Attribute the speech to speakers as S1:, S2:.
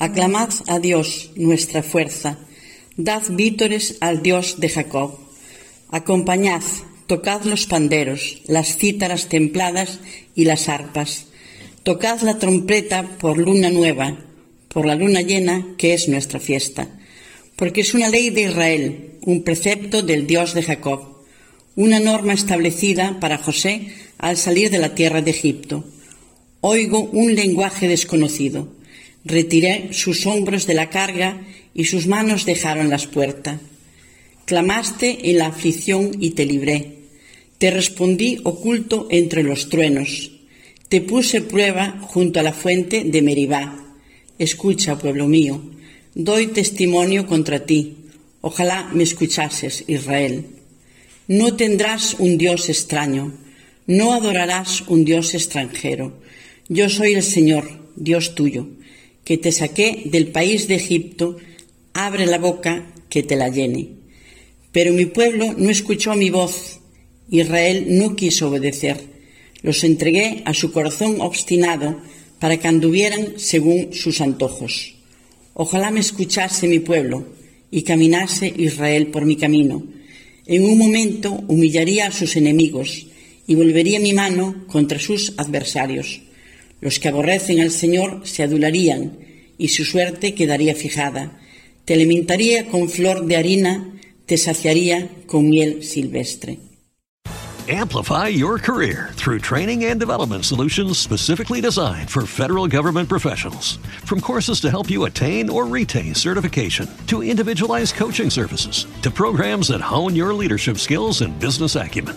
S1: Aclamad a Dios, nuestra fuerza. Dad vítores al Dios de Jacob. Acompañad, tocad los panderos, las cítaras templadas y las arpas. Tocad la trompeta por luna nueva, por la luna llena, que es nuestra fiesta. Porque es una ley de Israel, un precepto del Dios de Jacob, una norma establecida para José al salir de la tierra de Egipto. Oigo un lenguaje desconocido Retiré sus hombros de la carga y sus manos dejaron las puertas. Clamaste en la aflicción y te libré. Te respondí oculto entre los truenos. Te puse prueba junto a la fuente de Meribá. Escucha, pueblo mío, doy testimonio contra ti. Ojalá me escuchases, Israel. No tendrás un Dios extraño, no adorarás un Dios extranjero. Yo soy el Señor, Dios tuyo que te saqué del país de Egipto, abre la boca que te la llene. Pero mi pueblo no escuchó mi voz, Israel no quiso obedecer. Los entregué a su corazón obstinado para que anduvieran según sus antojos. Ojalá me escuchase mi pueblo y caminase Israel por mi camino. En un momento humillaría a sus enemigos y volvería mi mano contra sus adversarios. Los que aborrecen al Señor se adularían y su suerte quedaría fijada. Te alimentaría con flor de harina, te saciaría con miel silvestre.
S2: Amplify your career through training and development solutions specifically designed for federal government professionals. From courses to help you attain or retain certification, to individualized coaching services, to programs that hone your leadership skills and business acumen,